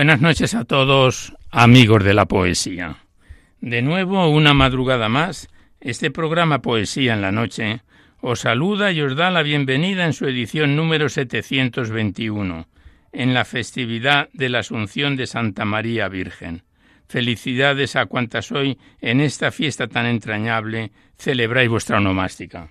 Buenas noches a todos, amigos de la poesía. De nuevo, una madrugada más, este programa Poesía en la Noche os saluda y os da la bienvenida en su edición número 721, en la festividad de la Asunción de Santa María Virgen. Felicidades a cuantas hoy, en esta fiesta tan entrañable, celebráis vuestra onomástica.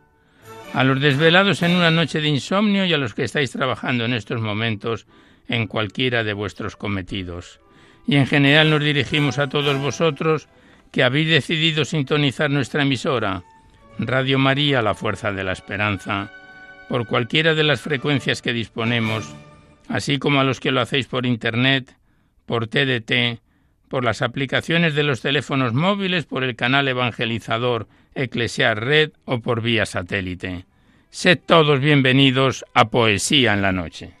a los desvelados en una noche de insomnio y a los que estáis trabajando en estos momentos en cualquiera de vuestros cometidos. Y en general nos dirigimos a todos vosotros que habéis decidido sintonizar nuestra emisora, Radio María, la Fuerza de la Esperanza, por cualquiera de las frecuencias que disponemos, así como a los que lo hacéis por Internet, por TDT, por las aplicaciones de los teléfonos móviles, por el canal evangelizador Eclesiar Red o por vía satélite. Sed todos bienvenidos a Poesía en la Noche.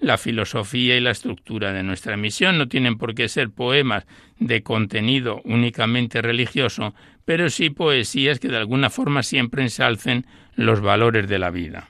la filosofía y la estructura de nuestra emisión. No tienen por qué ser poemas de contenido únicamente religioso, pero sí poesías que de alguna forma siempre ensalcen los valores de la vida.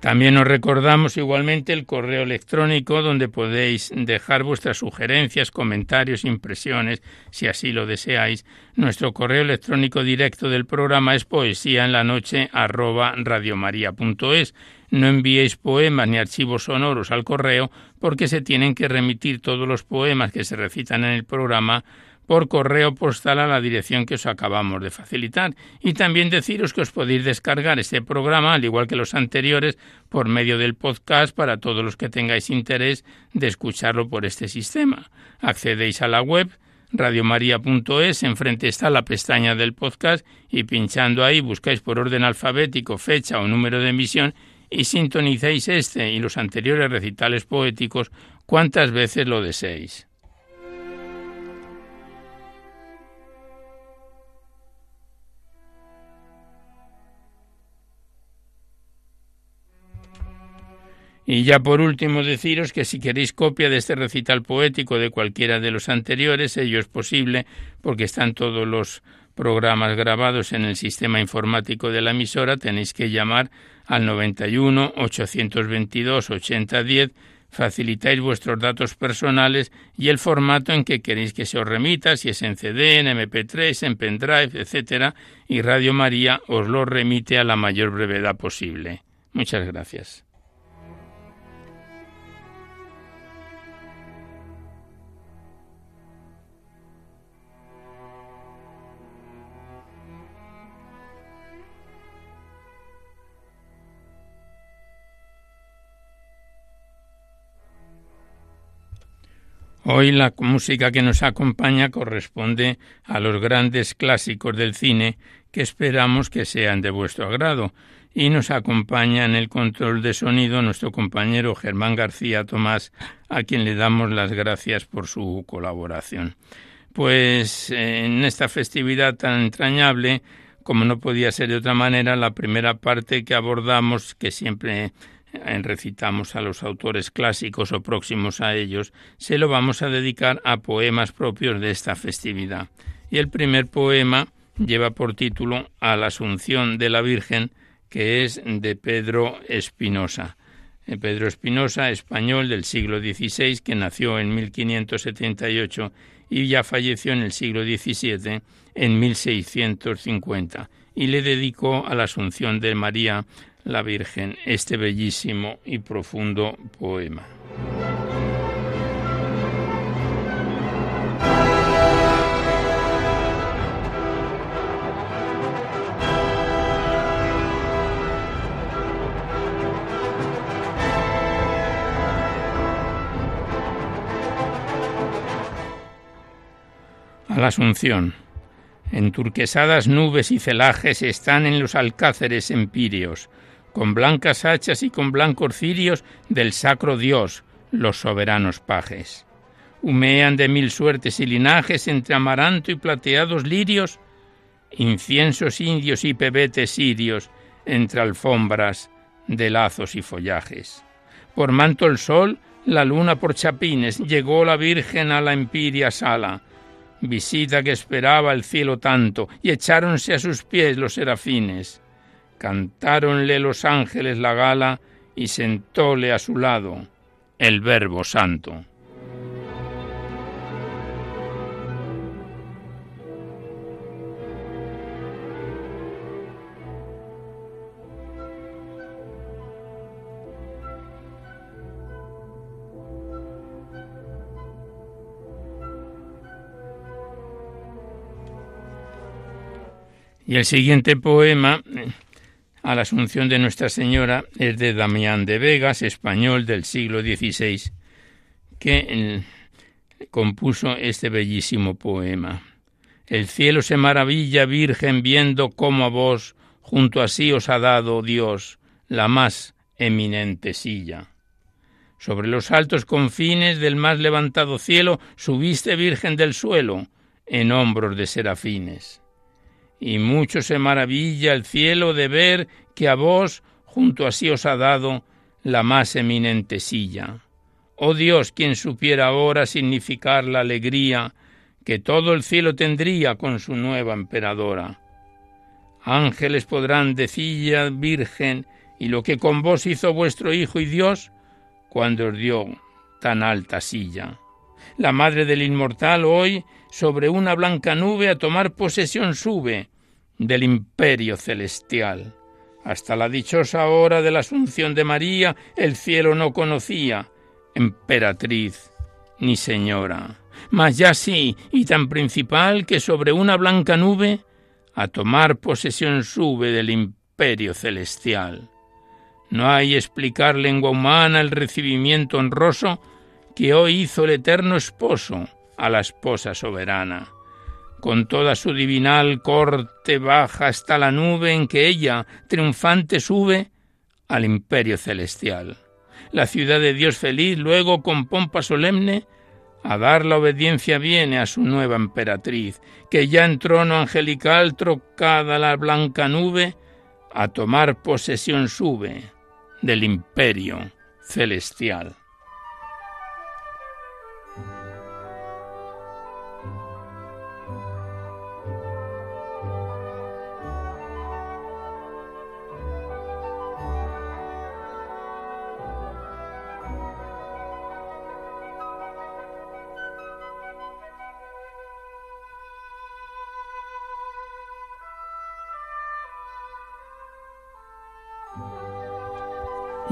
También os recordamos igualmente el correo electrónico donde podéis dejar vuestras sugerencias, comentarios, impresiones, si así lo deseáis. Nuestro correo electrónico directo del programa es poesía en la noche arroba radiomaria.es. No enviéis poemas ni archivos sonoros al correo porque se tienen que remitir todos los poemas que se recitan en el programa por correo postal a la dirección que os acabamos de facilitar. Y también deciros que os podéis descargar este programa, al igual que los anteriores, por medio del podcast para todos los que tengáis interés de escucharlo por este sistema. Accedéis a la web radiomaria.es, enfrente está la pestaña del podcast y pinchando ahí buscáis por orden alfabético fecha o número de emisión y sintonizáis este y los anteriores recitales poéticos cuantas veces lo deseéis. Y ya por último deciros que si queréis copia de este recital poético de cualquiera de los anteriores, ello es posible porque están todos los programas grabados en el sistema informático de la emisora, tenéis que llamar al 91 822 8010 facilitáis vuestros datos personales y el formato en que queréis que se os remita, si es en CD, en MP3, en pendrive, etc. Y Radio María os lo remite a la mayor brevedad posible. Muchas gracias. Hoy la música que nos acompaña corresponde a los grandes clásicos del cine que esperamos que sean de vuestro agrado y nos acompaña en el control de sonido nuestro compañero Germán García Tomás, a quien le damos las gracias por su colaboración. Pues en esta festividad tan entrañable, como no podía ser de otra manera, la primera parte que abordamos, que siempre recitamos a los autores clásicos o próximos a ellos, se lo vamos a dedicar a poemas propios de esta festividad. Y el primer poema lleva por título A la Asunción de la Virgen, que es de Pedro Espinosa. Eh, Pedro Espinosa, español del siglo XVI, que nació en 1578 y ya falleció en el siglo XVII, en 1650, y le dedicó a la Asunción de María la Virgen este bellísimo y profundo poema. A la Asunción. En turquesadas nubes y celajes están en los alcáceres empíreos, con blancas hachas y con blancos cirios del sacro Dios, los soberanos pajes. Humean de mil suertes y linajes entre amaranto y plateados lirios, inciensos indios y pebetes sirios entre alfombras de lazos y follajes. Por manto el sol, la luna por chapines, llegó la Virgen a la empiria sala, visita que esperaba el cielo tanto, y echáronse a sus pies los serafines. Cantáronle los ángeles la gala y sentóle a su lado el Verbo Santo. Y el siguiente poema a la Asunción de Nuestra Señora es de Damián de Vegas, español del siglo XVI, que compuso este bellísimo poema. El cielo se maravilla, Virgen, viendo cómo a vos junto a sí os ha dado Dios la más eminente silla. Sobre los altos confines del más levantado cielo subiste, Virgen del suelo, en hombros de serafines y mucho se maravilla el cielo de ver que a vos junto a sí os ha dado la más eminente silla. Oh Dios, quien supiera ahora significar la alegría que todo el cielo tendría con su nueva emperadora. Ángeles podrán decilla, Virgen, y lo que con vos hizo vuestro Hijo y Dios cuando os dio tan alta silla. La Madre del Inmortal hoy sobre una blanca nube a tomar posesión sube del imperio celestial. Hasta la dichosa hora de la Asunción de María el cielo no conocía emperatriz ni señora, mas ya sí, y tan principal que sobre una blanca nube a tomar posesión sube del imperio celestial. No hay explicar lengua humana el recibimiento honroso que hoy hizo el eterno esposo a la esposa soberana. Con toda su divinal corte baja hasta la nube en que ella, triunfante, sube al imperio celestial. La ciudad de Dios feliz luego con pompa solemne a dar la obediencia viene a su nueva emperatriz, que ya en trono angelical trocada la blanca nube, a tomar posesión sube del imperio celestial.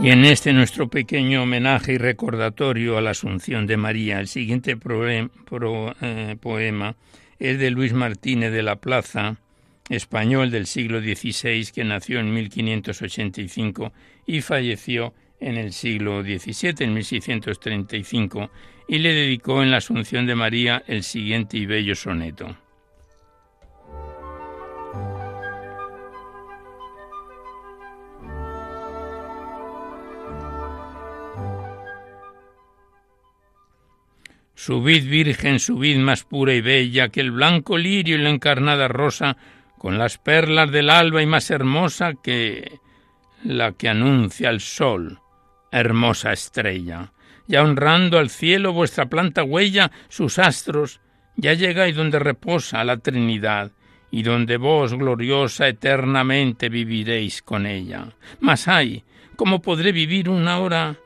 Y en este nuestro pequeño homenaje y recordatorio a la Asunción de María, el siguiente eh, poema es de Luis Martínez de la Plaza, español del siglo XVI que nació en 1585 y falleció en el siglo XVII, en 1635, y le dedicó en la Asunción de María el siguiente y bello soneto. Subid, Virgen, subid más pura y bella que el blanco lirio y la encarnada rosa, con las perlas del alba y más hermosa que la que anuncia el sol, hermosa estrella. Ya honrando al cielo vuestra planta huella, sus astros, ya llegáis donde reposa la Trinidad, y donde vos, gloriosa, eternamente viviréis con ella. Mas ay, ¿cómo podré vivir una hora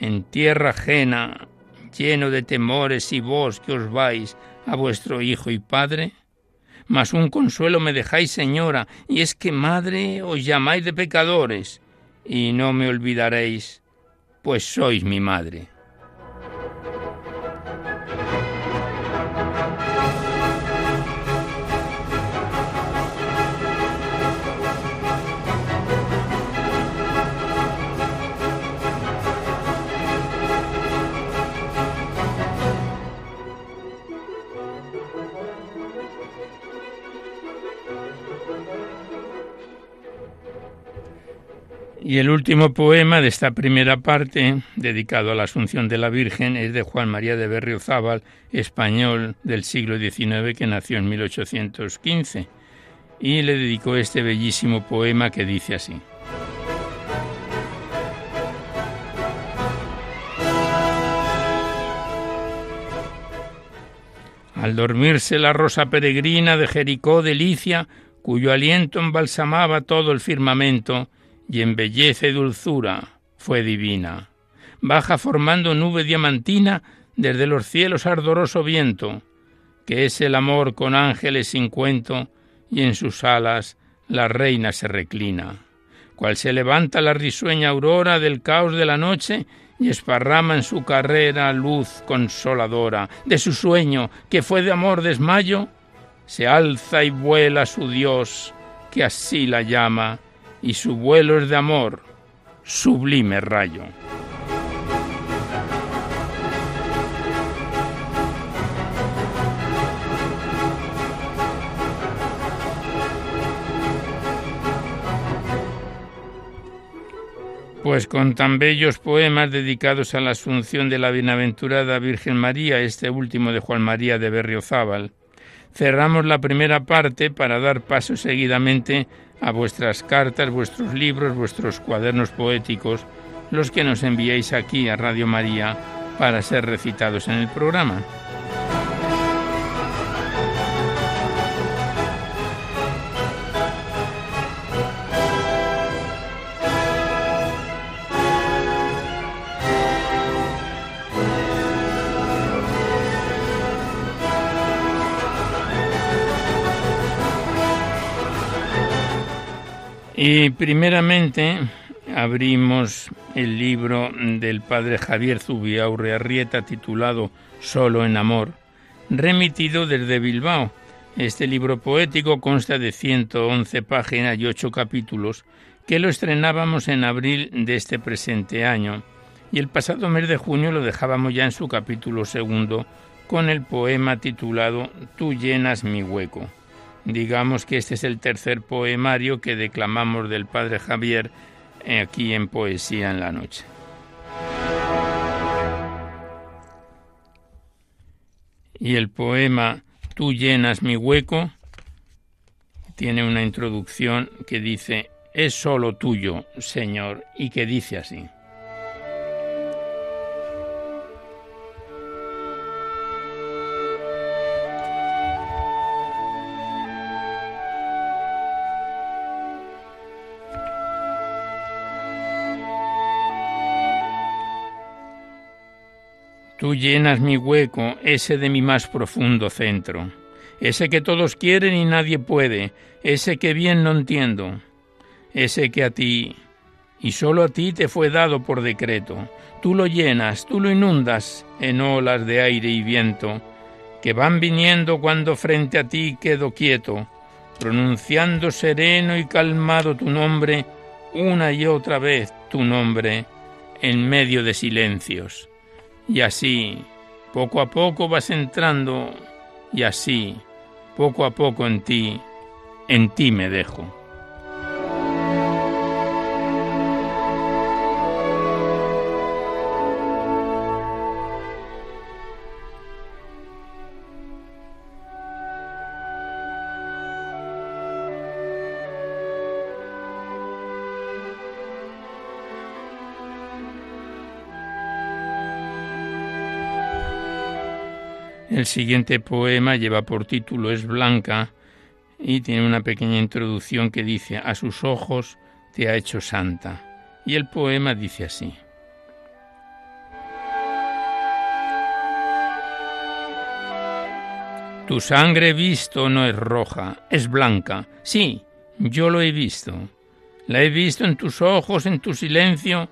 en tierra ajena, lleno de temores y vos que os vais a vuestro Hijo y Padre? Mas un consuelo me dejáis, Señora, y es que, Madre, os llamáis de pecadores, y no me olvidaréis, pues sois mi Madre. Y el último poema de esta primera parte, dedicado a la Asunción de la Virgen, es de Juan María de Berriozábal, español del siglo XIX que nació en 1815, y le dedicó este bellísimo poema que dice así. Al dormirse la rosa peregrina de Jericó delicia, cuyo aliento embalsamaba todo el firmamento, y en belleza y dulzura fue divina. Baja formando nube diamantina desde los cielos ardoroso viento, que es el amor con ángeles sin cuento, y en sus alas la reina se reclina. Cual se levanta la risueña aurora del caos de la noche y esparrama en su carrera luz consoladora de su sueño, que fue de amor desmayo, se alza y vuela su Dios, que así la llama, y su vuelo es de amor, sublime rayo. Pues con tan bellos poemas dedicados a la asunción de la bienaventurada Virgen María, este último de Juan María de Berriozábal, cerramos la primera parte para dar paso seguidamente a vuestras cartas, vuestros libros, vuestros cuadernos poéticos, los que nos enviéis aquí a Radio María para ser recitados en el programa. Y primeramente abrimos el libro del padre Javier Zubiaurre Arrieta titulado Solo en Amor, remitido desde Bilbao. Este libro poético consta de 111 páginas y 8 capítulos que lo estrenábamos en abril de este presente año y el pasado mes de junio lo dejábamos ya en su capítulo segundo con el poema titulado Tú llenas mi hueco. Digamos que este es el tercer poemario que declamamos del Padre Javier eh, aquí en Poesía en la Noche. Y el poema Tú llenas mi hueco tiene una introducción que dice, es solo tuyo, Señor, y que dice así. Tú llenas mi hueco, ese de mi más profundo centro, ese que todos quieren y nadie puede, ese que bien no entiendo, ese que a ti y sólo a ti te fue dado por decreto. Tú lo llenas, tú lo inundas en olas de aire y viento, que van viniendo cuando frente a ti quedo quieto, pronunciando sereno y calmado tu nombre, una y otra vez tu nombre, en medio de silencios. Y así, poco a poco vas entrando, y así, poco a poco en ti, en ti me dejo. El siguiente poema lleva por título Es Blanca y tiene una pequeña introducción que dice A sus ojos te ha hecho santa. Y el poema dice así. Tu sangre visto no es roja, es blanca. Sí, yo lo he visto. La he visto en tus ojos, en tu silencio,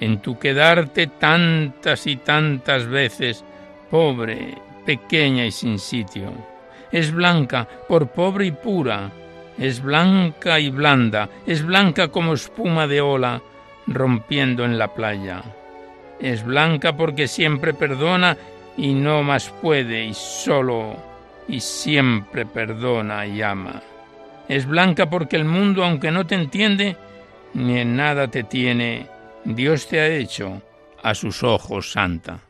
en tu quedarte tantas y tantas veces, pobre, pequeña y sin sitio. Es blanca por pobre y pura, es blanca y blanda, es blanca como espuma de ola rompiendo en la playa. Es blanca porque siempre perdona y no más puede y solo y siempre perdona y ama. Es blanca porque el mundo, aunque no te entiende, ni en nada te tiene, Dios te ha hecho a sus ojos santa.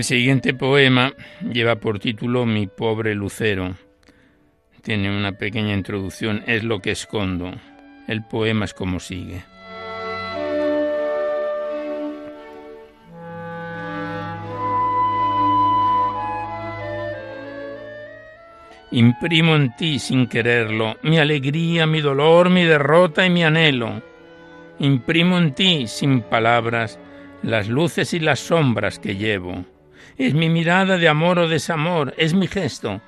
El siguiente poema lleva por título Mi pobre lucero. Tiene una pequeña introducción, es lo que escondo. El poema es como sigue. Imprimo en ti sin quererlo mi alegría, mi dolor, mi derrota y mi anhelo. Imprimo en ti sin palabras las luces y las sombras que llevo es mi mirada de amor o desamor, es mi gesto,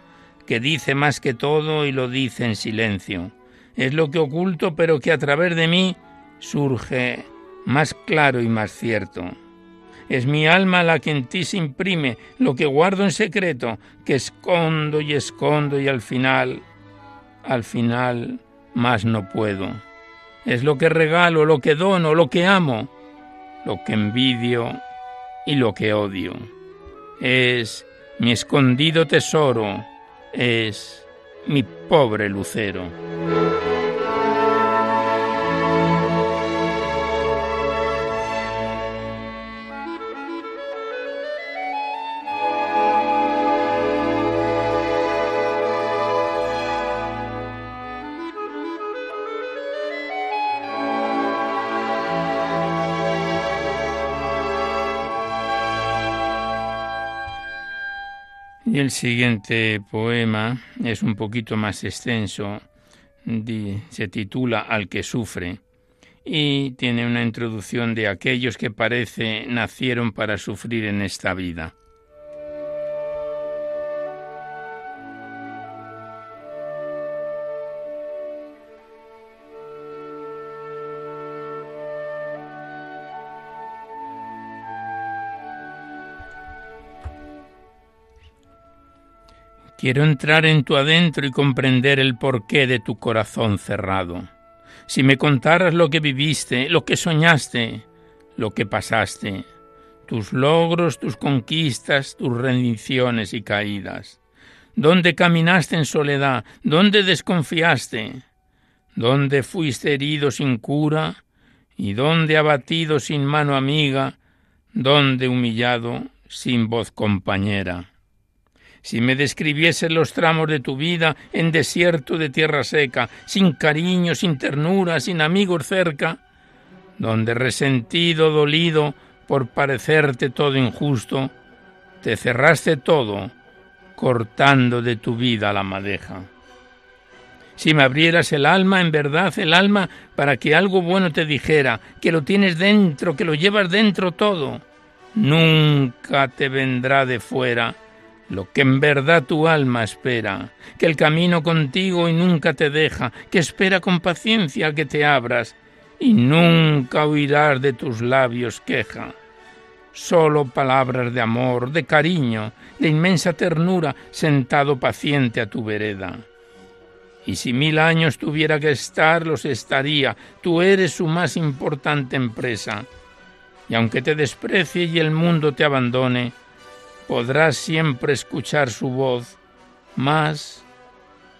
que dice más que todo y lo dice en silencio. Es lo que oculto pero que a través de mí surge más claro y más cierto. Es mi alma la que en ti se imprime, lo que guardo en secreto, que escondo y escondo y al final, al final, más no puedo. Es lo que regalo, lo que dono, lo que amo, lo que envidio y lo que odio es mi escondido tesoro, es mi pobre lucero. Y el siguiente poema es un poquito más extenso, se titula Al que sufre y tiene una introducción de aquellos que parece nacieron para sufrir en esta vida. Quiero entrar en tu adentro y comprender el porqué de tu corazón cerrado. Si me contaras lo que viviste, lo que soñaste, lo que pasaste, tus logros, tus conquistas, tus rendiciones y caídas. ¿Dónde caminaste en soledad? ¿Dónde desconfiaste? ¿Dónde fuiste herido sin cura? ¿Y dónde abatido sin mano amiga? ¿Dónde humillado sin voz compañera? Si me describieses los tramos de tu vida en desierto de tierra seca, sin cariño, sin ternura, sin amigos cerca, donde resentido, dolido por parecerte todo injusto, te cerraste todo cortando de tu vida la madeja. Si me abrieras el alma, en verdad el alma, para que algo bueno te dijera, que lo tienes dentro, que lo llevas dentro todo, nunca te vendrá de fuera lo que en verdad tu alma espera, que el camino contigo y nunca te deja, que espera con paciencia que te abras, y nunca oirás de tus labios queja. Solo palabras de amor, de cariño, de inmensa ternura, sentado paciente a tu vereda. Y si mil años tuviera que estar, los estaría, tú eres su más importante empresa. Y aunque te desprecie y el mundo te abandone, podrás siempre escuchar su voz, más,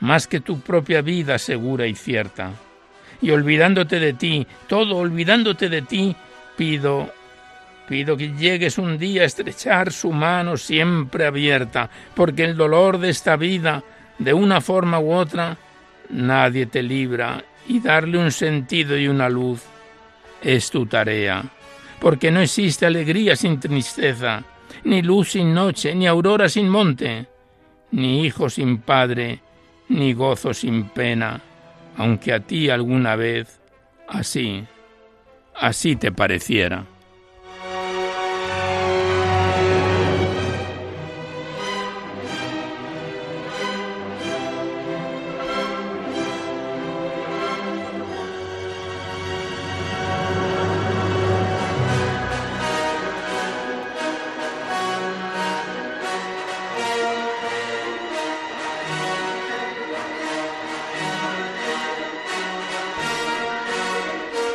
más que tu propia vida segura y cierta. Y olvidándote de ti, todo olvidándote de ti, pido, pido que llegues un día a estrechar su mano siempre abierta, porque el dolor de esta vida, de una forma u otra, nadie te libra, y darle un sentido y una luz es tu tarea, porque no existe alegría sin tristeza, ni luz sin noche, ni aurora sin monte, ni hijo sin padre, ni gozo sin pena, aunque a ti alguna vez así, así te pareciera.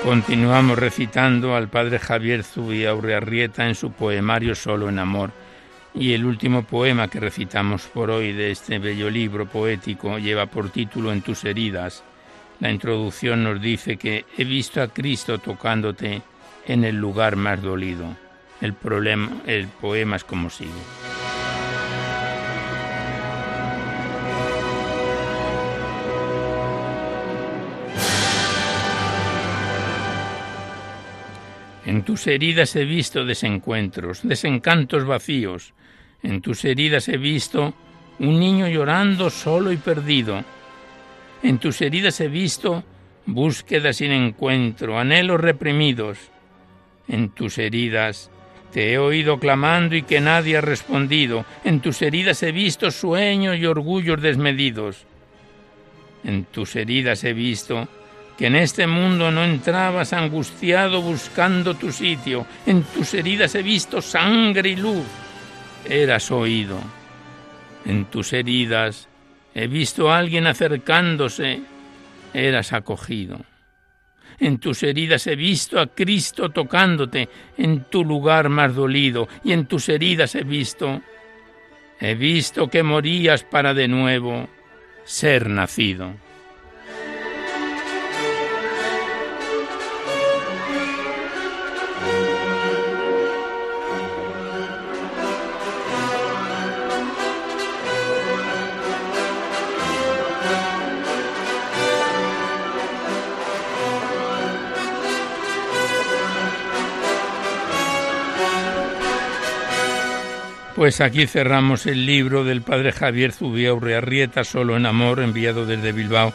Continuamos recitando al padre Javier Zubiaurriarrieta en su poemario Solo en Amor. Y el último poema que recitamos por hoy de este bello libro poético lleva por título En tus heridas. La introducción nos dice que he visto a Cristo tocándote en el lugar más dolido. El, problema, el poema es como sigue. En tus heridas he visto desencuentros, desencantos vacíos. En tus heridas he visto un niño llorando solo y perdido. En tus heridas he visto búsquedas sin encuentro, anhelos reprimidos. En tus heridas te he oído clamando y que nadie ha respondido. En tus heridas he visto sueños y orgullos desmedidos. En tus heridas he visto que en este mundo no entrabas angustiado buscando tu sitio. En tus heridas he visto sangre y luz. Eras oído. En tus heridas he visto a alguien acercándose. Eras acogido. En tus heridas he visto a Cristo tocándote en tu lugar más dolido. Y en tus heridas he visto, he visto que morías para de nuevo ser nacido. Pues aquí cerramos el libro del padre Javier Zubiaurriarrieta, Solo en Amor, enviado desde Bilbao,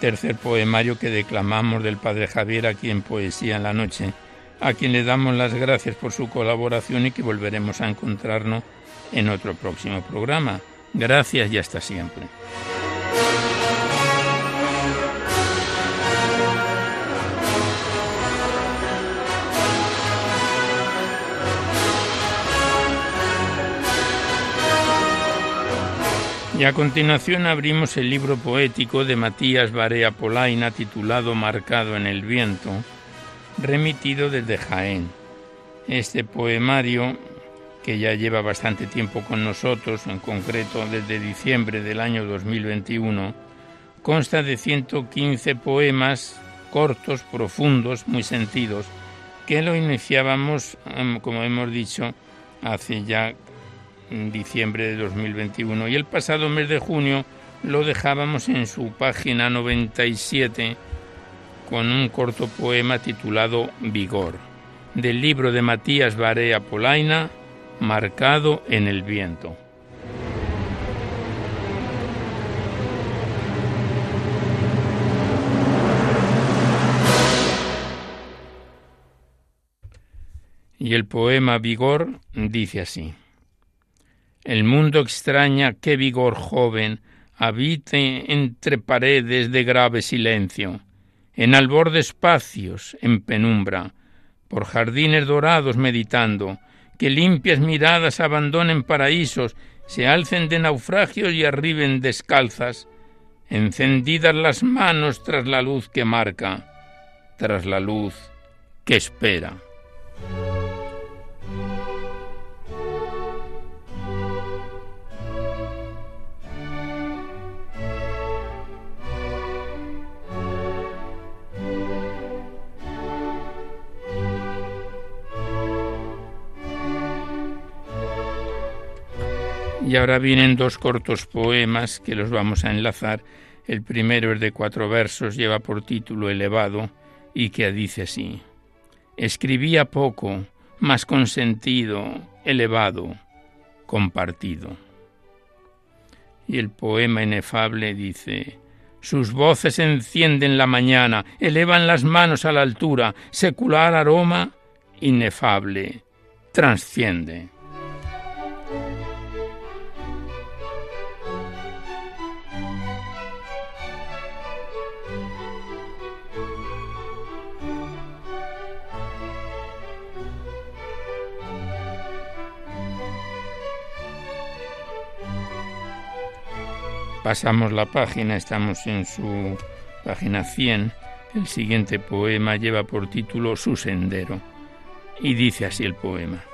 tercer poemario que declamamos del padre Javier aquí en Poesía en la Noche, a quien le damos las gracias por su colaboración y que volveremos a encontrarnos en otro próximo programa. Gracias y hasta siempre. Y a continuación abrimos el libro poético de Matías Barea Polaina titulado Marcado en el viento, remitido desde Jaén. Este poemario, que ya lleva bastante tiempo con nosotros, en concreto desde diciembre del año 2021, consta de 115 poemas cortos, profundos, muy sentidos, que lo iniciábamos, em, como hemos dicho, hace ya diciembre de 2021 y el pasado mes de junio lo dejábamos en su página 97 con un corto poema titulado Vigor, del libro de Matías Barea Polaina, Marcado en el viento. Y el poema Vigor dice así. El mundo extraña qué vigor joven habite entre paredes de grave silencio, en albor de espacios, en penumbra, por jardines dorados meditando, que limpias miradas abandonen paraísos, se alcen de naufragios y arriben descalzas, encendidas las manos tras la luz que marca, tras la luz que espera. Y ahora vienen dos cortos poemas que los vamos a enlazar. El primero es de cuatro versos, lleva por título Elevado y que dice así. Escribía poco, más consentido, elevado, compartido. Y el poema inefable dice, sus voces encienden la mañana, elevan las manos a la altura, secular aroma inefable, transciende. Pasamos la página, estamos en su página 100. El siguiente poema lleva por título Su sendero y dice así el poema.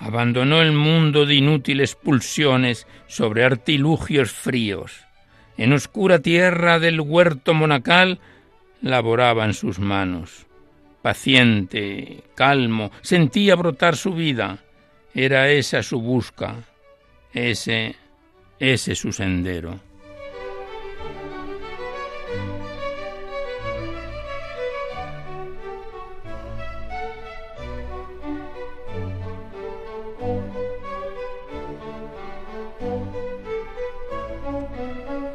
Abandonó el mundo de inútiles pulsiones sobre artilugios fríos. En oscura tierra del huerto monacal laboraban sus manos paciente, calmo, sentía brotar su vida. Era esa su busca, ese, ese su sendero.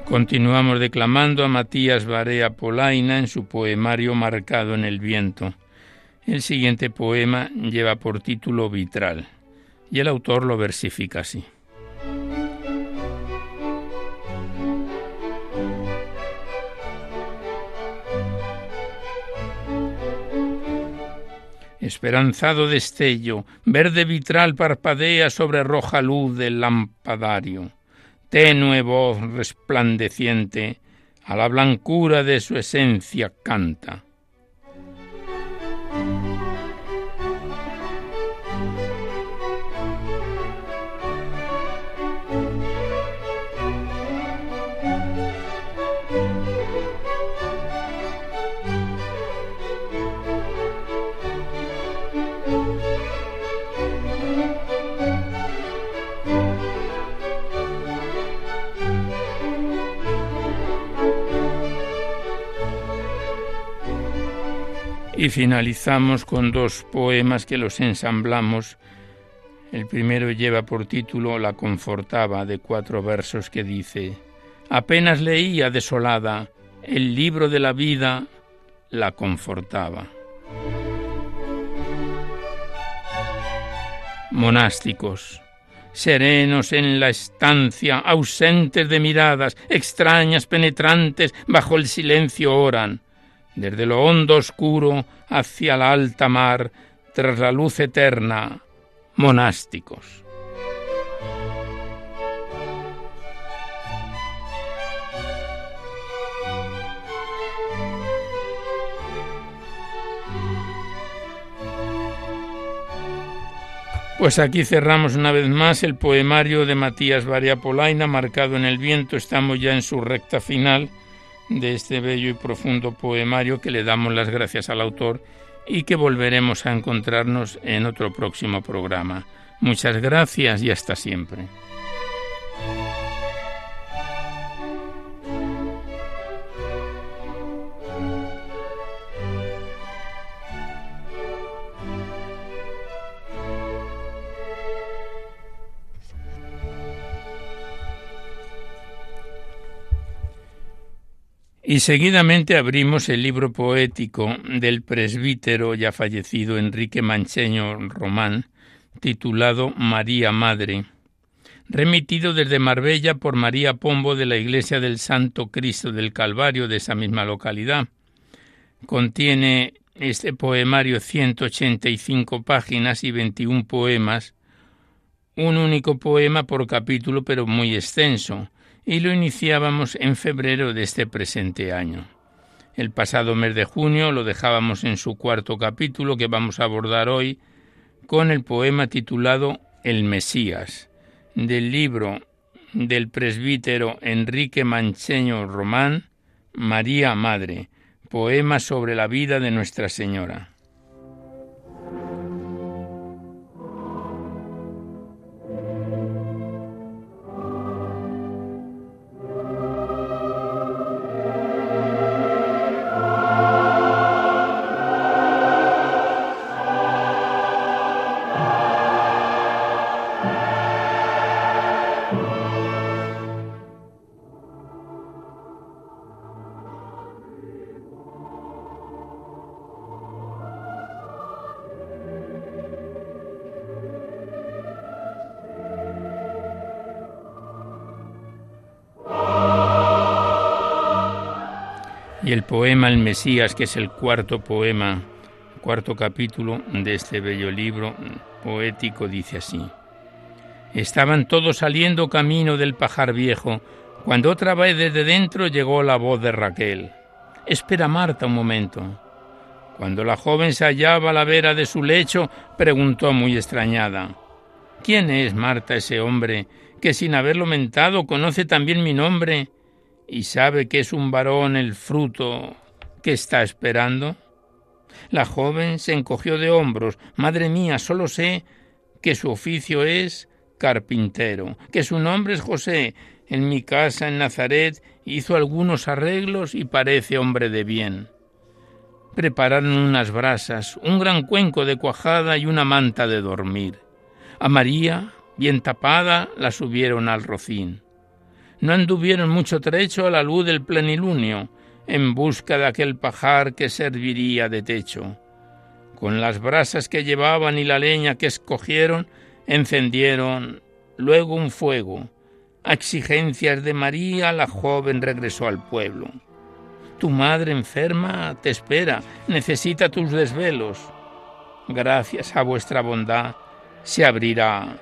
Continuamos declamando a Matías Barea Polaina en su poemario Marcado en el viento. El siguiente poema lleva por título Vitral y el autor lo versifica así. Esperanzado destello, verde vitral parpadea sobre roja luz del lampadario tenue voz resplandeciente, a la blancura de su esencia canta. Y finalizamos con dos poemas que los ensamblamos. El primero lleva por título La confortaba de cuatro versos que dice, apenas leía desolada el libro de la vida, la confortaba. Monásticos, serenos en la estancia, ausentes de miradas, extrañas, penetrantes, bajo el silencio oran desde lo hondo oscuro hacia la alta mar, tras la luz eterna, monásticos. Pues aquí cerramos una vez más el poemario de Matías Variapolaina, marcado en el viento. Estamos ya en su recta final de este bello y profundo poemario que le damos las gracias al autor y que volveremos a encontrarnos en otro próximo programa. Muchas gracias y hasta siempre. Y seguidamente abrimos el libro poético del presbítero ya fallecido Enrique Mancheño Román, titulado María Madre, remitido desde Marbella por María Pombo de la Iglesia del Santo Cristo del Calvario de esa misma localidad. Contiene este poemario 185 páginas y 21 poemas, un único poema por capítulo pero muy extenso, y lo iniciábamos en febrero de este presente año. El pasado mes de junio lo dejábamos en su cuarto capítulo que vamos a abordar hoy con el poema titulado El Mesías, del libro del presbítero Enrique Mancheño Román, María Madre, poema sobre la vida de Nuestra Señora. Y el poema El Mesías, que es el cuarto poema, cuarto capítulo de este bello libro poético, dice así. Estaban todos saliendo camino del pajar viejo, cuando otra vez desde dentro llegó la voz de Raquel. Espera Marta un momento. Cuando la joven se hallaba a la vera de su lecho, preguntó muy extrañada. ¿Quién es Marta ese hombre que sin haberlo mentado conoce también mi nombre y sabe que es un varón el fruto que está esperando? La joven se encogió de hombros. Madre mía, solo sé que su oficio es carpintero, que su nombre es José. En mi casa en Nazaret hizo algunos arreglos y parece hombre de bien. Prepararon unas brasas, un gran cuenco de cuajada y una manta de dormir. A María, bien tapada, la subieron al rocín no anduvieron mucho trecho a la luz del plenilunio, en busca de aquel pajar que serviría de techo. Con las brasas que llevaban y la leña que escogieron, encendieron luego un fuego. A exigencias de María, la joven regresó al pueblo. Tu madre enferma te espera, necesita tus desvelos. Gracias a vuestra bondad se abrirá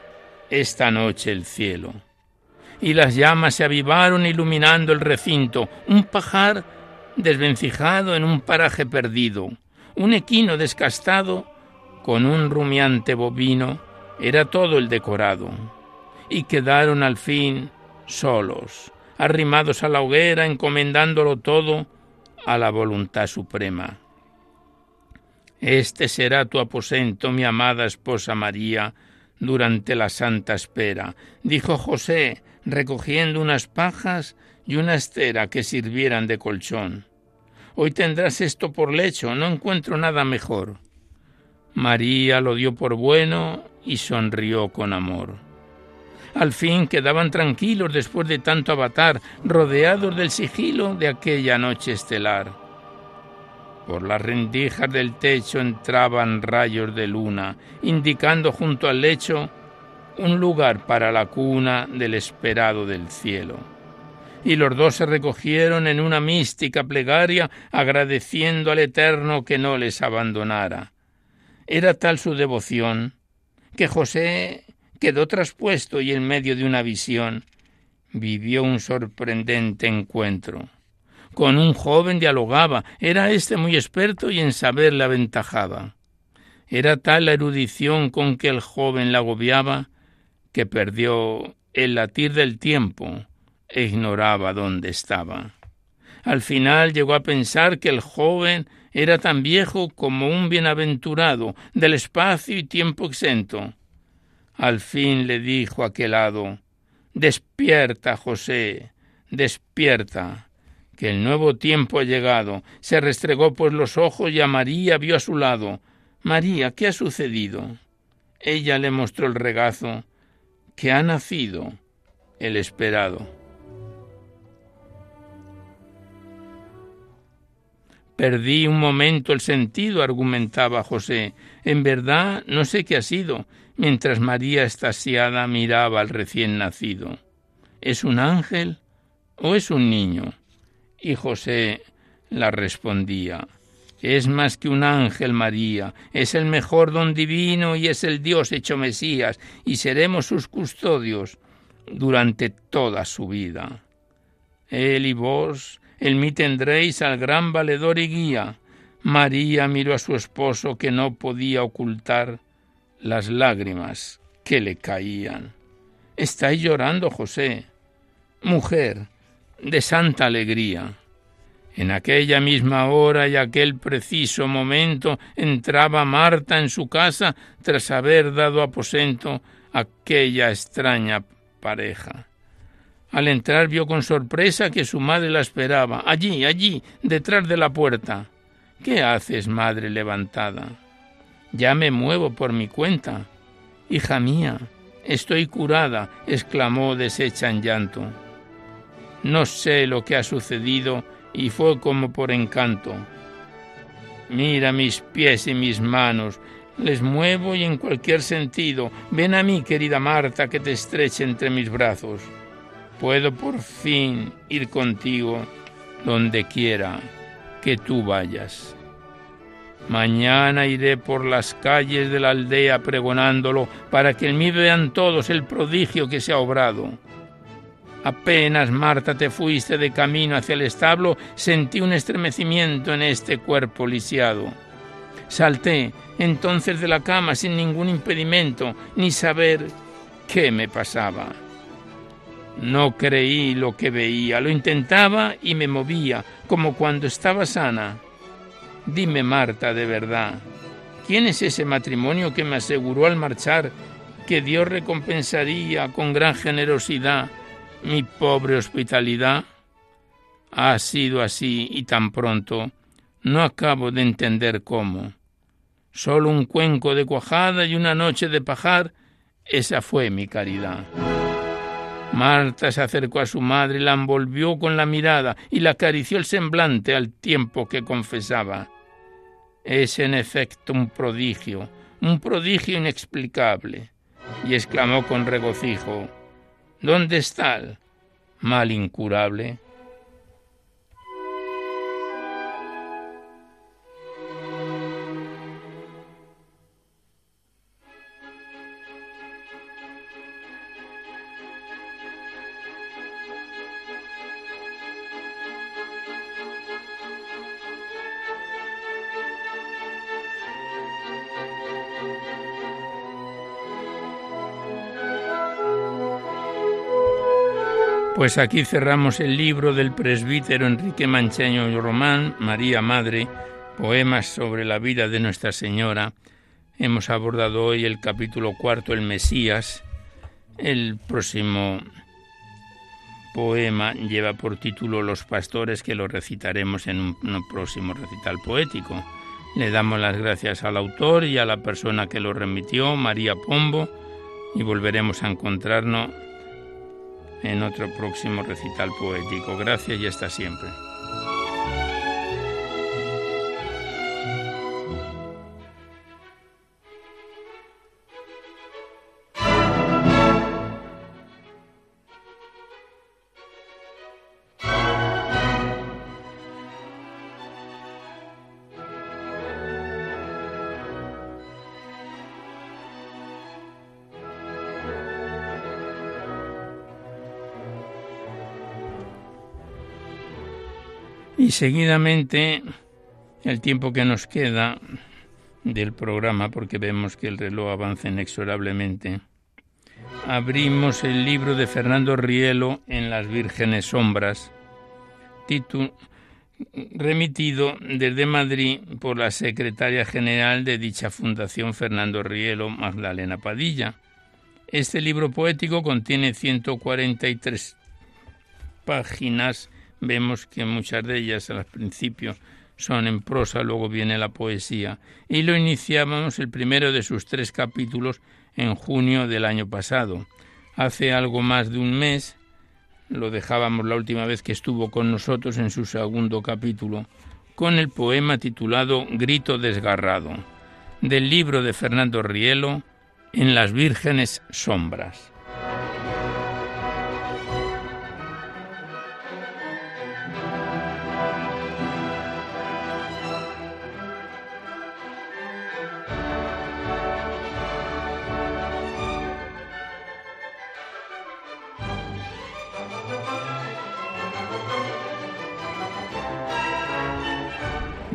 esta noche el cielo y las llamas se avivaron iluminando el recinto, un pajar desvencijado en un paraje perdido, un equino descastado con un rumiante bovino, era todo el decorado. Y quedaron al fin solos, arrimados a la hoguera, encomendándolo todo a la voluntad suprema. Este será tu aposento, mi amada esposa María, durante la santa espera, dijo José, recogiendo unas pajas y una estera que sirvieran de colchón. Hoy tendrás esto por lecho, no encuentro nada mejor. María lo dio por bueno y sonrió con amor. Al fin quedaban tranquilos después de tanto avatar, rodeados del sigilo de aquella noche estelar. Por las rendijas del techo entraban rayos de luna, indicando junto al lecho un lugar para la cuna del esperado del cielo. Y los dos se recogieron en una mística plegaria agradeciendo al Eterno que no les abandonara. Era tal su devoción que José quedó traspuesto y en medio de una visión vivió un sorprendente encuentro. Con un joven dialogaba, era éste muy experto y en saber le aventajaba. Era tal la erudición con que el joven la agobiaba que perdió el latir del tiempo e ignoraba dónde estaba. Al final llegó a pensar que el joven era tan viejo como un bienaventurado del espacio y tiempo exento. Al fin le dijo aquel lado Despierta, José, despierta, que el nuevo tiempo ha llegado. Se restregó pues los ojos y a María vio a su lado. María, ¿qué ha sucedido? Ella le mostró el regazo que ha nacido el esperado. Perdí un momento el sentido, argumentaba José. En verdad no sé qué ha sido, mientras María estasiada miraba al recién nacido. ¿Es un ángel o es un niño? Y José la respondía. Es más que un ángel, María, es el mejor don divino y es el Dios hecho Mesías, y seremos sus custodios durante toda su vida. Él y vos, en mí tendréis al gran valedor y guía. María miró a su esposo que no podía ocultar las lágrimas que le caían. Estáis llorando, José. Mujer, de santa alegría. En aquella misma hora y aquel preciso momento entraba Marta en su casa tras haber dado aposento a aquella extraña pareja. Al entrar vio con sorpresa que su madre la esperaba, allí, allí, detrás de la puerta. ¿Qué haces, madre levantada? Ya me muevo por mi cuenta. Hija mía, estoy curada, exclamó deshecha en llanto. No sé lo que ha sucedido y fue como por encanto. Mira mis pies y mis manos, les muevo y en cualquier sentido. Ven a mí, querida Marta, que te estreche entre mis brazos. Puedo por fin ir contigo donde quiera que tú vayas. Mañana iré por las calles de la aldea pregonándolo para que en mí vean todos el prodigio que se ha obrado. Apenas, Marta, te fuiste de camino hacia el establo, sentí un estremecimiento en este cuerpo lisiado. Salté entonces de la cama sin ningún impedimento, ni saber qué me pasaba. No creí lo que veía, lo intentaba y me movía, como cuando estaba sana. Dime, Marta, de verdad, ¿quién es ese matrimonio que me aseguró al marchar que Dios recompensaría con gran generosidad mi pobre hospitalidad ha sido así y tan pronto, no acabo de entender cómo. Solo un cuenco de cuajada y una noche de pajar, esa fue mi caridad. Marta se acercó a su madre, la envolvió con la mirada y la acarició el semblante al tiempo que confesaba. Es en efecto un prodigio, un prodigio inexplicable. Y exclamó con regocijo ¿Dónde está el mal incurable? Pues aquí cerramos el libro del presbítero Enrique Mancheño Román, María Madre, poemas sobre la vida de Nuestra Señora. Hemos abordado hoy el capítulo cuarto, el Mesías. El próximo poema lleva por título Los pastores, que lo recitaremos en un, un próximo recital poético. Le damos las gracias al autor y a la persona que lo remitió, María Pombo, y volveremos a encontrarnos en otro próximo recital poético. Gracias y hasta siempre. Y seguidamente, el tiempo que nos queda del programa, porque vemos que el reloj avanza inexorablemente, abrimos el libro de Fernando Rielo en las Vírgenes Sombras, remitido desde Madrid por la secretaria general de dicha fundación, Fernando Rielo Magdalena Padilla. Este libro poético contiene 143 páginas vemos que muchas de ellas al principio son en prosa, luego viene la poesía, y lo iniciábamos el primero de sus tres capítulos en junio del año pasado. Hace algo más de un mes lo dejábamos la última vez que estuvo con nosotros en su segundo capítulo, con el poema titulado Grito desgarrado, del libro de Fernando Rielo, En las vírgenes sombras.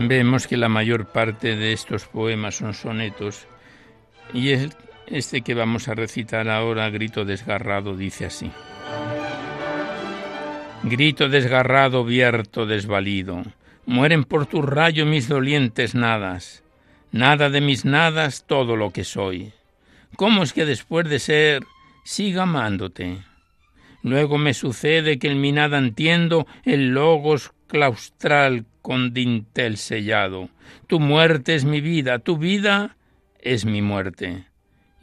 Vemos que la mayor parte de estos poemas son sonetos y este que vamos a recitar ahora, Grito desgarrado, dice así. Grito desgarrado, vierto, desvalido, mueren por tu rayo mis dolientes nadas, nada de mis nadas, todo lo que soy. ¿Cómo es que después de ser siga amándote? Luego me sucede que en mi nada entiendo el logos claustral con dintel sellado. Tu muerte es mi vida, tu vida es mi muerte.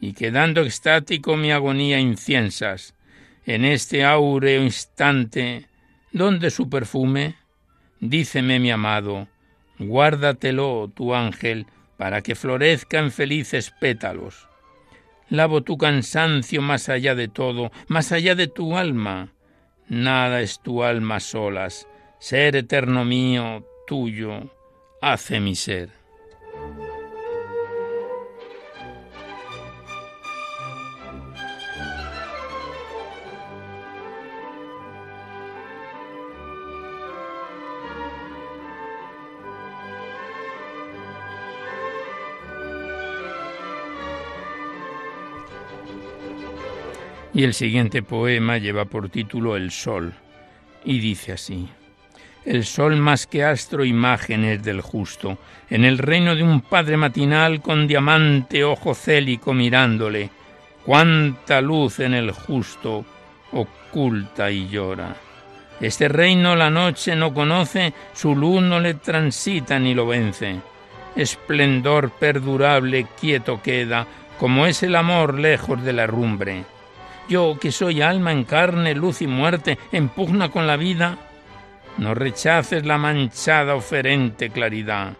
Y quedando extático mi agonía inciensas, en este áureo instante, ¿dónde su perfume? Díceme mi amado, guárdatelo, tu ángel, para que florezca en felices pétalos. Lavo tu cansancio más allá de todo, más allá de tu alma. Nada es tu alma solas, ser eterno mío, tuyo, hace mi ser. Y el siguiente poema lleva por título El Sol y dice así el sol más que astro imágenes del justo, en el reino de un padre matinal con diamante ojo célico mirándole, cuánta luz en el justo oculta y llora. Este reino la noche no conoce, su luz no le transita ni lo vence. Esplendor perdurable quieto queda, como es el amor lejos de la rumbre. Yo, que soy alma en carne, luz y muerte, en pugna con la vida, no rechaces la manchada oferente claridad,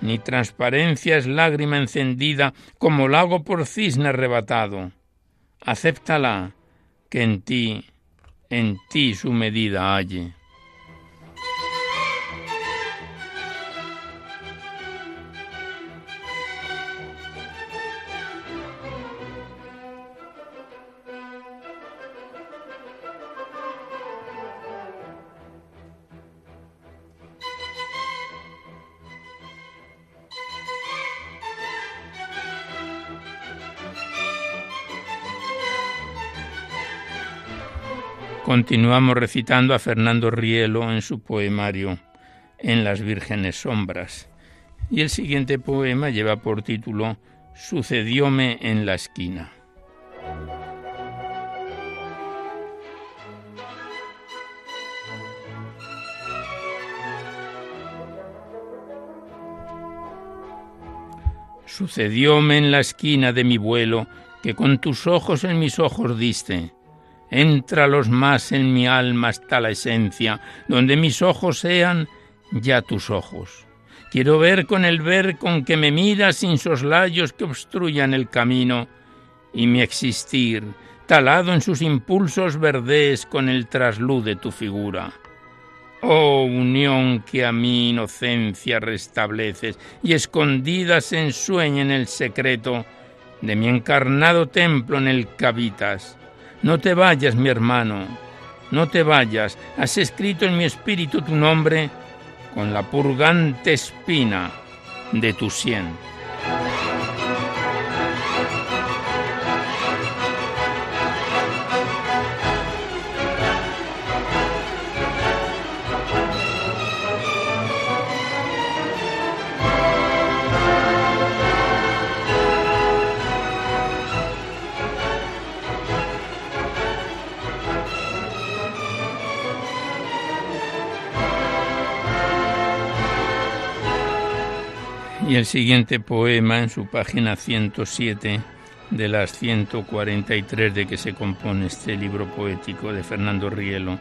ni transparencia es lágrima encendida como lago por cisne arrebatado. Acéptala, que en ti, en ti su medida halle. Continuamos recitando a Fernando Rielo en su poemario En las vírgenes sombras. Y el siguiente poema lleva por título Sucedióme en la esquina. Sucedióme en la esquina de mi vuelo que con tus ojos en mis ojos diste Entra los más en mi alma hasta la esencia, donde mis ojos sean ya tus ojos. Quiero ver con el ver con que me miras sin soslayos que obstruyan el camino, y mi existir, talado en sus impulsos verdes con el trasluz de tu figura. Oh unión que a mi inocencia restableces y escondida se ensueña en el secreto de mi encarnado templo en el que habitas no te vayas, mi hermano, no te vayas. Has escrito en mi espíritu tu nombre con la purgante espina de tu sien. Y el siguiente poema en su página 107 de las 143 de que se compone este libro poético de Fernando Rielo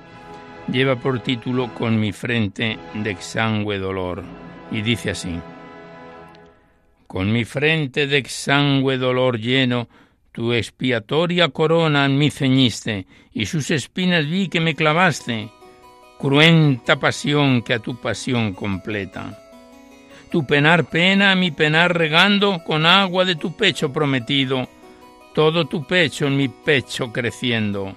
Lleva por título Con mi frente de exangüe dolor y dice así. Con mi frente de exangüe dolor lleno, tu expiatoria corona en mí ceñiste, y sus espinas vi que me clavaste, cruenta pasión que a tu pasión completa. Tu penar pena, mi penar regando, con agua de tu pecho prometido, todo tu pecho en mi pecho creciendo,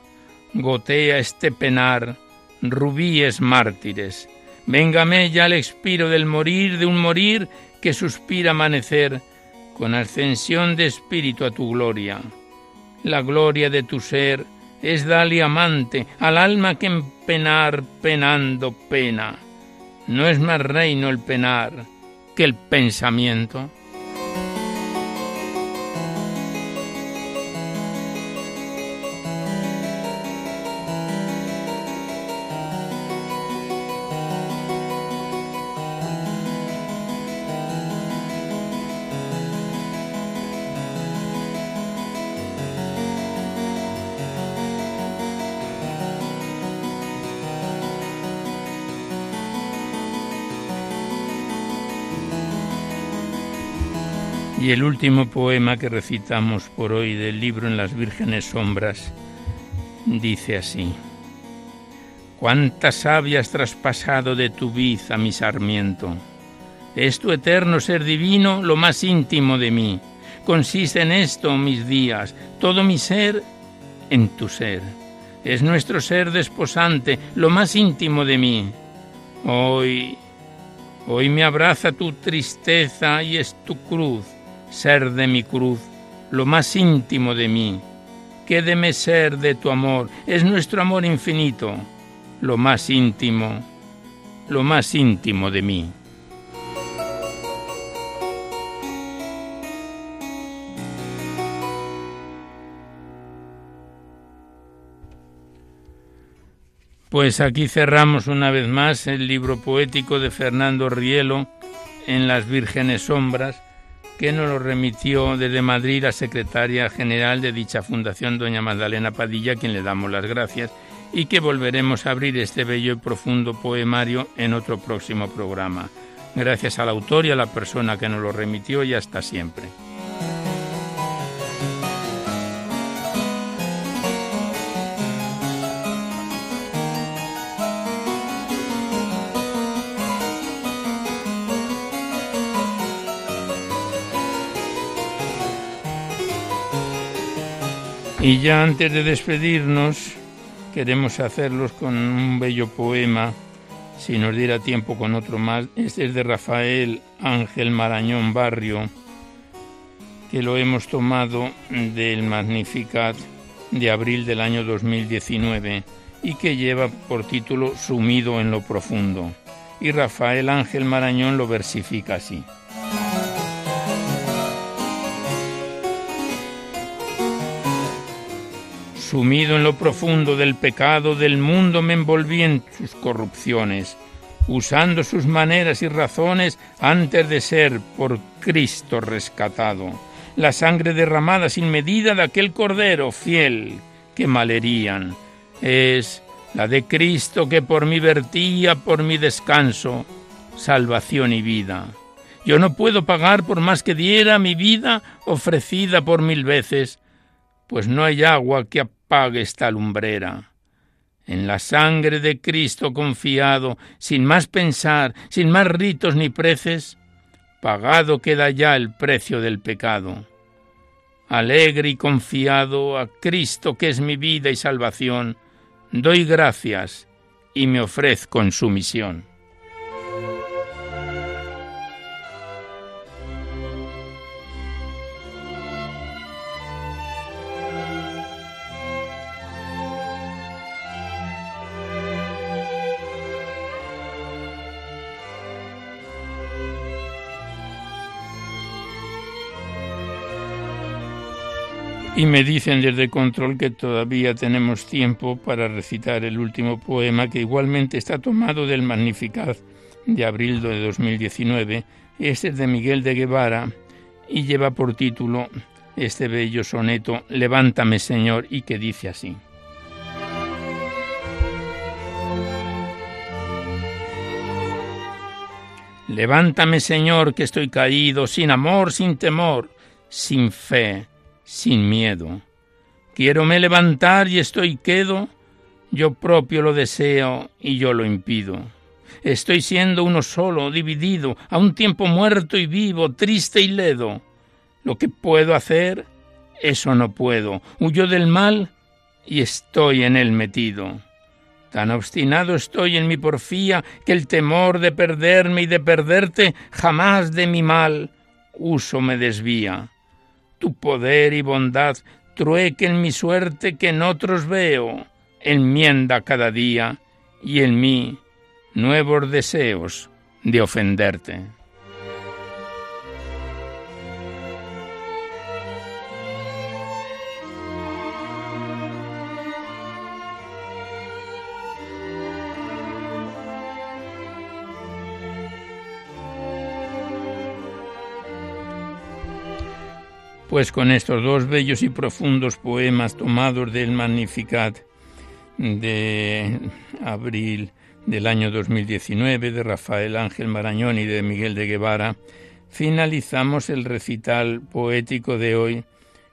gotea este penar, rubíes mártires, véngame ya el expiro del morir, de un morir que suspira amanecer, con ascensión de espíritu a tu gloria. La gloria de tu ser es dale amante al alma que en penar penando pena. No es más reino el penar que el pensamiento. Y el último poema que recitamos por hoy del libro En las vírgenes sombras dice así. Cuánta savia has traspasado de tu vid a mi sarmiento. Es tu eterno ser divino lo más íntimo de mí. Consiste en esto mis días, todo mi ser en tu ser. Es nuestro ser desposante, lo más íntimo de mí. Hoy, hoy me abraza tu tristeza y es tu cruz ser de mi cruz, lo más íntimo de mí. Quédeme ser de tu amor, es nuestro amor infinito, lo más íntimo, lo más íntimo de mí. Pues aquí cerramos una vez más el libro poético de Fernando Rielo en Las Vírgenes Sombras, que nos lo remitió desde Madrid la secretaria general de dicha fundación, doña Magdalena Padilla, a quien le damos las gracias, y que volveremos a abrir este bello y profundo poemario en otro próximo programa. Gracias al autor y a la persona que nos lo remitió y hasta siempre. Y ya antes de despedirnos, queremos hacerlos con un bello poema, si nos diera tiempo con otro más. Este es de Rafael Ángel Marañón Barrio, que lo hemos tomado del Magnificat de abril del año 2019 y que lleva por título Sumido en lo profundo. Y Rafael Ángel Marañón lo versifica así. Sumido en lo profundo del pecado del mundo me envolví en sus corrupciones, usando sus maneras y razones antes de ser por Cristo rescatado. La sangre derramada sin medida de aquel cordero fiel que malerían es la de Cristo que por mí vertía por mi descanso, salvación y vida. Yo no puedo pagar por más que diera mi vida ofrecida por mil veces, pues no hay agua que pague esta lumbrera. En la sangre de Cristo confiado, sin más pensar, sin más ritos ni preces, pagado queda ya el precio del pecado. Alegre y confiado a Cristo que es mi vida y salvación, doy gracias y me ofrezco en su misión. y me dicen desde control que todavía tenemos tiempo para recitar el último poema que igualmente está tomado del Magnificat de abril de 2019. Este es de Miguel de Guevara y lleva por título este bello soneto Levántame Señor y que dice así. Levántame Señor que estoy caído, sin amor, sin temor, sin fe sin miedo. Quiero me levantar y estoy quedo, yo propio lo deseo y yo lo impido. Estoy siendo uno solo, dividido, a un tiempo muerto y vivo, triste y ledo. Lo que puedo hacer, eso no puedo. Huyo del mal y estoy en él metido. Tan obstinado estoy en mi porfía que el temor de perderme y de perderte jamás de mi mal uso me desvía. Tu poder y bondad truequen mi suerte que en otros veo, enmienda cada día y en mí nuevos deseos de ofenderte. Pues con estos dos bellos y profundos poemas tomados del Magnificat de abril del año 2019 de Rafael Ángel Marañón y de Miguel de Guevara, finalizamos el recital poético de hoy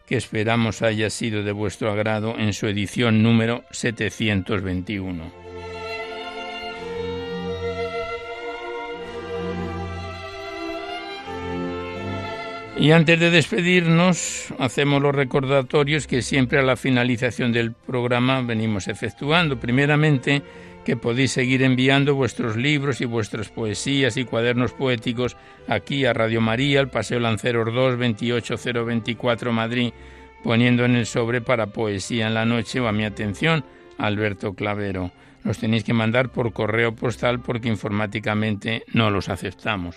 que esperamos haya sido de vuestro agrado en su edición número 721. Y antes de despedirnos, hacemos los recordatorios que siempre a la finalización del programa venimos efectuando. Primeramente, que podéis seguir enviando vuestros libros y vuestras poesías y cuadernos poéticos aquí a Radio María, al Paseo Lanceros 2, 28024 Madrid, poniendo en el sobre para Poesía en la Noche o a mi atención, Alberto Clavero. Los tenéis que mandar por correo postal porque informáticamente no los aceptamos.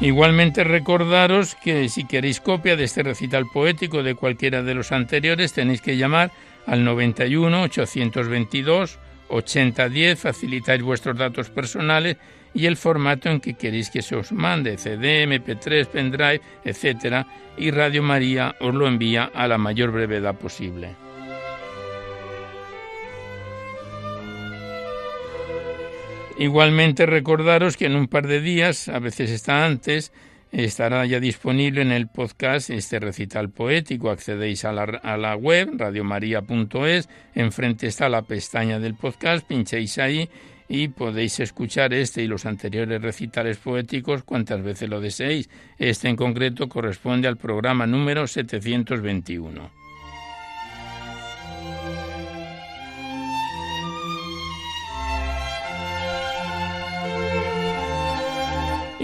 Igualmente recordaros que si queréis copia de este recital poético de cualquiera de los anteriores tenéis que llamar al 91 822 8010, facilitáis vuestros datos personales y el formato en que queréis que se os mande, CD, MP3, pendrive, etc. y Radio María os lo envía a la mayor brevedad posible. Igualmente recordaros que en un par de días, a veces está antes, estará ya disponible en el podcast este recital poético. Accedéis a la, a la web radiomaria.es, enfrente está la pestaña del podcast, pinchéis ahí y podéis escuchar este y los anteriores recitales poéticos cuantas veces lo deseéis. Este en concreto corresponde al programa número 721.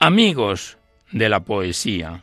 Amigos de la poesía.